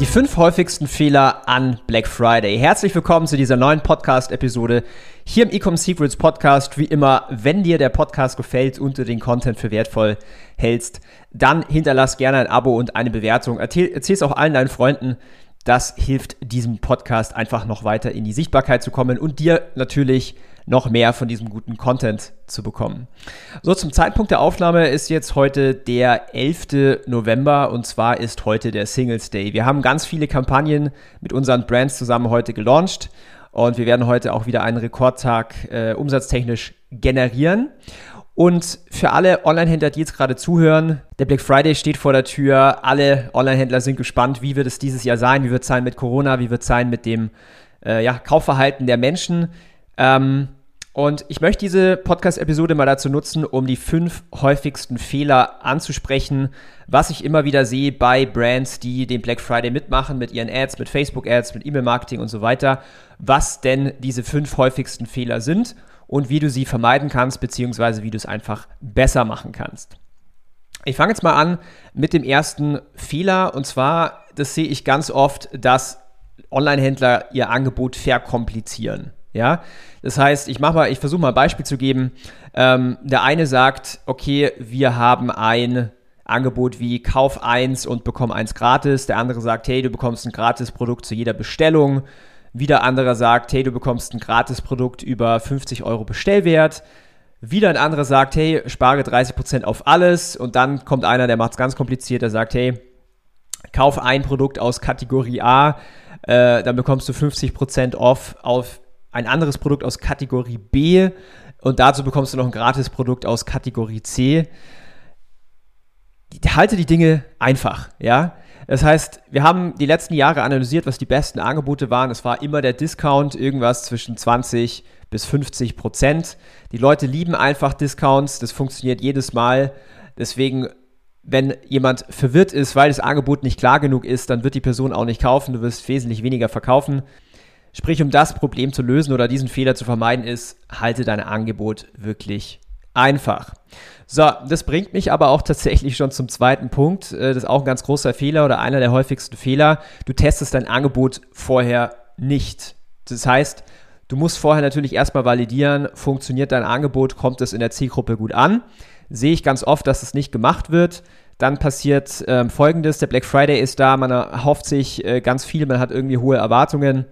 Die fünf häufigsten Fehler an Black Friday. Herzlich willkommen zu dieser neuen Podcast-Episode hier im Ecom Secrets Podcast. Wie immer, wenn dir der Podcast gefällt und du den Content für wertvoll hältst, dann hinterlass gerne ein Abo und eine Bewertung. Erzähl es auch allen deinen Freunden. Das hilft diesem Podcast einfach noch weiter in die Sichtbarkeit zu kommen und dir natürlich noch mehr von diesem guten Content zu bekommen. So, zum Zeitpunkt der Aufnahme ist jetzt heute der 11. November und zwar ist heute der Singles Day. Wir haben ganz viele Kampagnen mit unseren Brands zusammen heute gelauncht und wir werden heute auch wieder einen Rekordtag äh, umsatztechnisch generieren. Und für alle Online-Händler, die jetzt gerade zuhören, der Black Friday steht vor der Tür. Alle Online-Händler sind gespannt, wie wird es dieses Jahr sein, wie wird es sein mit Corona, wie wird es sein mit dem äh, ja, Kaufverhalten der Menschen. Ähm, und ich möchte diese Podcast-Episode mal dazu nutzen, um die fünf häufigsten Fehler anzusprechen, was ich immer wieder sehe bei Brands, die den Black Friday mitmachen, mit ihren Ads, mit Facebook-Ads, mit E-Mail-Marketing und so weiter, was denn diese fünf häufigsten Fehler sind und wie du sie vermeiden kannst, beziehungsweise wie du es einfach besser machen kannst. Ich fange jetzt mal an mit dem ersten Fehler und zwar, das sehe ich ganz oft, dass Online-Händler ihr Angebot verkomplizieren. Ja, das heißt, ich mache mal, ich versuche mal ein Beispiel zu geben. Ähm, der eine sagt, okay, wir haben ein Angebot wie Kauf eins und bekomm eins gratis. Der andere sagt, hey, du bekommst ein gratis Produkt zu jeder Bestellung. Wieder anderer sagt, hey, du bekommst ein gratis Produkt über 50 Euro Bestellwert. Wieder ein anderer sagt, hey, spare 30% auf alles. Und dann kommt einer, der macht es ganz kompliziert, der sagt, hey, kauf ein Produkt aus Kategorie A, äh, dann bekommst du 50% off auf ein anderes Produkt aus Kategorie B und dazu bekommst du noch ein gratis Produkt aus Kategorie C. Halte die Dinge einfach, ja. Das heißt, wir haben die letzten Jahre analysiert, was die besten Angebote waren. Es war immer der Discount, irgendwas zwischen 20 bis 50 Prozent. Die Leute lieben einfach Discounts, das funktioniert jedes Mal. Deswegen, wenn jemand verwirrt ist, weil das Angebot nicht klar genug ist, dann wird die Person auch nicht kaufen. Du wirst wesentlich weniger verkaufen. Sprich, um das Problem zu lösen oder diesen Fehler zu vermeiden, ist, halte dein Angebot wirklich einfach. So, das bringt mich aber auch tatsächlich schon zum zweiten Punkt. Äh, das ist auch ein ganz großer Fehler oder einer der häufigsten Fehler. Du testest dein Angebot vorher nicht. Das heißt, du musst vorher natürlich erstmal validieren, funktioniert dein Angebot, kommt es in der Zielgruppe gut an. Sehe ich ganz oft, dass es nicht gemacht wird. Dann passiert ähm, folgendes: Der Black Friday ist da, man erhofft sich äh, ganz viel, man hat irgendwie hohe Erwartungen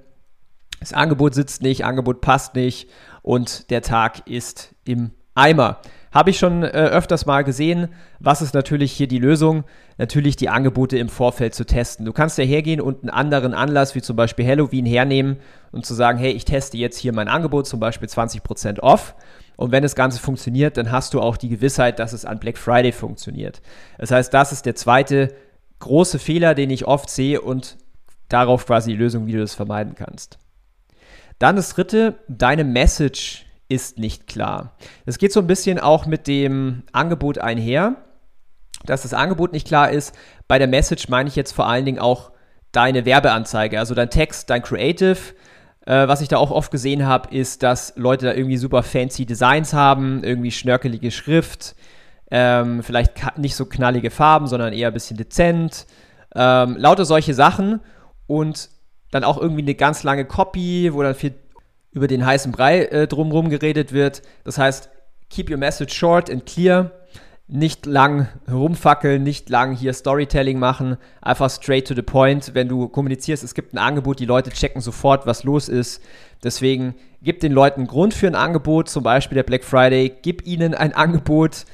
das Angebot sitzt nicht, Angebot passt nicht und der Tag ist im Eimer. Habe ich schon äh, öfters mal gesehen. Was ist natürlich hier die Lösung? Natürlich die Angebote im Vorfeld zu testen. Du kannst ja hergehen und einen anderen Anlass, wie zum Beispiel Halloween, hernehmen und zu sagen, hey, ich teste jetzt hier mein Angebot, zum Beispiel 20% off. Und wenn das Ganze funktioniert, dann hast du auch die Gewissheit, dass es an Black Friday funktioniert. Das heißt, das ist der zweite große Fehler, den ich oft sehe und darauf quasi die Lösung, wie du das vermeiden kannst. Dann das dritte, deine Message ist nicht klar. Das geht so ein bisschen auch mit dem Angebot einher, dass das Angebot nicht klar ist. Bei der Message meine ich jetzt vor allen Dingen auch deine Werbeanzeige, also dein Text, dein Creative. Äh, was ich da auch oft gesehen habe, ist, dass Leute da irgendwie super fancy Designs haben, irgendwie schnörkelige Schrift, ähm, vielleicht nicht so knallige Farben, sondern eher ein bisschen dezent. Ähm, lauter solche Sachen. Und dann auch irgendwie eine ganz lange Copy, wo dann viel über den heißen Brei äh, drumherum geredet wird. Das heißt, keep your message short and clear. Nicht lang rumfackeln, nicht lang hier Storytelling machen, einfach straight to the point. Wenn du kommunizierst, es gibt ein Angebot, die Leute checken sofort, was los ist. Deswegen gib den Leuten Grund für ein Angebot, zum Beispiel der Black Friday, gib ihnen ein Angebot,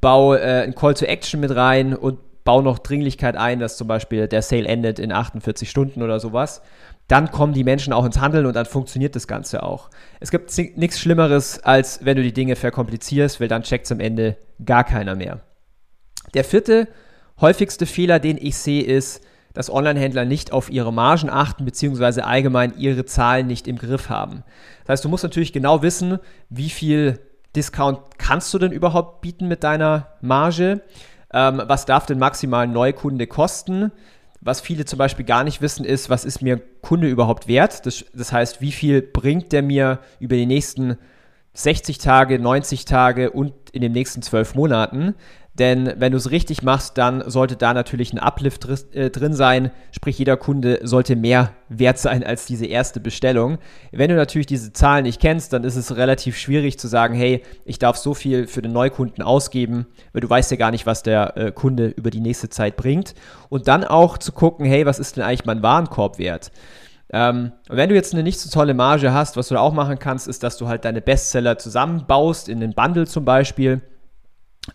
bau äh, ein Call to Action mit rein und bau noch Dringlichkeit ein, dass zum Beispiel der Sale endet in 48 Stunden oder sowas. Dann kommen die Menschen auch ins Handeln und dann funktioniert das Ganze auch. Es gibt nichts Schlimmeres, als wenn du die Dinge verkomplizierst, weil dann checkt es am Ende gar keiner mehr. Der vierte häufigste Fehler, den ich sehe, ist, dass Online-Händler nicht auf ihre Margen achten, beziehungsweise allgemein ihre Zahlen nicht im Griff haben. Das heißt, du musst natürlich genau wissen, wie viel Discount kannst du denn überhaupt bieten mit deiner Marge? Ähm, was darf denn maximal ein Neukunde kosten? Was viele zum Beispiel gar nicht wissen, ist, was ist mir Kunde überhaupt wert? Das, das heißt, wie viel bringt der mir über die nächsten 60 Tage, 90 Tage und in den nächsten 12 Monaten? Denn wenn du es richtig machst, dann sollte da natürlich ein Uplift äh, drin sein. Sprich, jeder Kunde sollte mehr wert sein als diese erste Bestellung. Wenn du natürlich diese Zahlen nicht kennst, dann ist es relativ schwierig zu sagen, hey, ich darf so viel für den Neukunden ausgeben, weil du weißt ja gar nicht, was der äh, Kunde über die nächste Zeit bringt. Und dann auch zu gucken, hey, was ist denn eigentlich mein Warenkorb wert? Ähm, wenn du jetzt eine nicht so tolle Marge hast, was du da auch machen kannst, ist, dass du halt deine Bestseller zusammenbaust in den Bundle zum Beispiel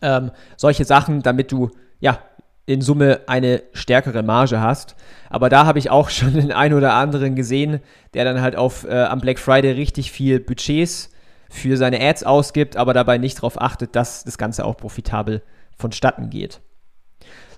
ähm, solche Sachen, damit du ja in Summe eine stärkere Marge hast. Aber da habe ich auch schon den einen oder anderen gesehen, der dann halt auf äh, am Black Friday richtig viel Budgets für seine Ads ausgibt, aber dabei nicht darauf achtet, dass das Ganze auch profitabel vonstatten geht.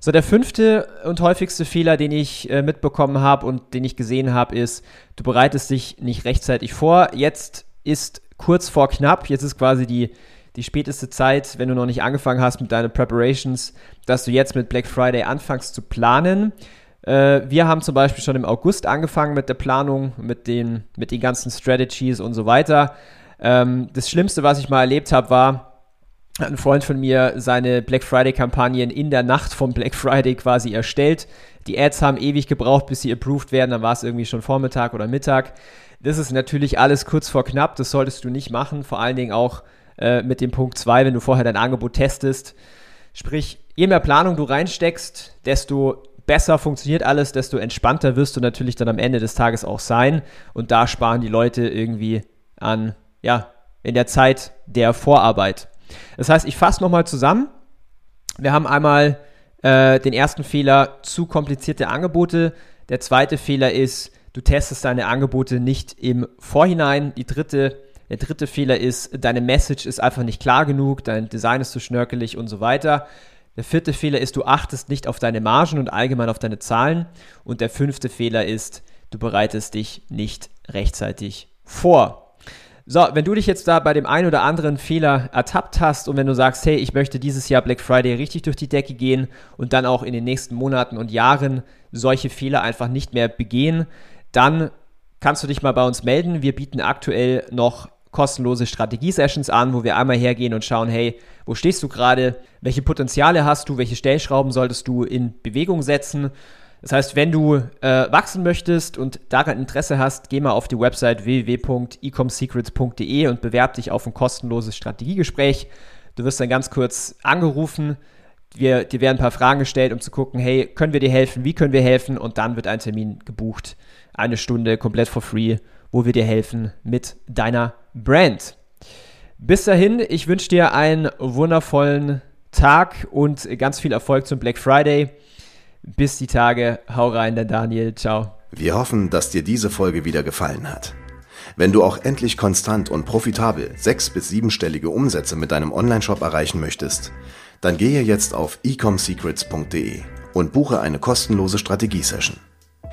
So, der fünfte und häufigste Fehler, den ich äh, mitbekommen habe und den ich gesehen habe, ist, du bereitest dich nicht rechtzeitig vor. Jetzt ist kurz vor knapp, jetzt ist quasi die, die späteste Zeit, wenn du noch nicht angefangen hast mit deinen Preparations, dass du jetzt mit Black Friday anfängst zu planen. Äh, wir haben zum Beispiel schon im August angefangen mit der Planung, mit den, mit den ganzen Strategies und so weiter. Ähm, das Schlimmste, was ich mal erlebt habe, war, ein Freund von mir seine Black Friday-Kampagnen in der Nacht vom Black Friday quasi erstellt. Die Ads haben ewig gebraucht, bis sie approved werden. Dann war es irgendwie schon Vormittag oder Mittag. Das ist natürlich alles kurz vor knapp. Das solltest du nicht machen. Vor allen Dingen auch äh, mit dem Punkt 2, wenn du vorher dein Angebot testest. Sprich, je mehr Planung du reinsteckst, desto besser funktioniert alles, desto entspannter wirst du natürlich dann am Ende des Tages auch sein. Und da sparen die Leute irgendwie an, ja, in der Zeit der Vorarbeit. Das heißt, ich fasse nochmal zusammen. Wir haben einmal äh, den ersten Fehler, zu komplizierte Angebote. Der zweite Fehler ist, du testest deine Angebote nicht im Vorhinein. Die dritte der dritte Fehler ist, deine Message ist einfach nicht klar genug, dein Design ist zu schnörkelig und so weiter. Der vierte Fehler ist, du achtest nicht auf deine Margen und allgemein auf deine Zahlen. Und der fünfte Fehler ist, du bereitest dich nicht rechtzeitig vor. So, wenn du dich jetzt da bei dem einen oder anderen Fehler ertappt hast und wenn du sagst, hey, ich möchte dieses Jahr Black Friday richtig durch die Decke gehen und dann auch in den nächsten Monaten und Jahren solche Fehler einfach nicht mehr begehen, dann kannst du dich mal bei uns melden. Wir bieten aktuell noch kostenlose Strategie-Sessions an, wo wir einmal hergehen und schauen, hey, wo stehst du gerade? Welche Potenziale hast du? Welche Stellschrauben solltest du in Bewegung setzen? Das heißt, wenn du äh, wachsen möchtest und daran Interesse hast, geh mal auf die Website www.ecomsecrets.de und bewerb dich auf ein kostenloses Strategiegespräch. Du wirst dann ganz kurz angerufen. Wir, dir werden ein paar Fragen gestellt, um zu gucken, hey, können wir dir helfen? Wie können wir helfen? Und dann wird ein Termin gebucht. Eine Stunde komplett for free, wo wir dir helfen mit deiner Brand. Bis dahin, ich wünsche dir einen wundervollen Tag und ganz viel Erfolg zum Black Friday. Bis die Tage. Hau rein, der Daniel. Ciao. Wir hoffen, dass dir diese Folge wieder gefallen hat. Wenn du auch endlich konstant und profitabel sechs- bis siebenstellige Umsätze mit deinem Onlineshop erreichen möchtest, dann gehe jetzt auf ecomsecrets.de und buche eine kostenlose Strategiesession.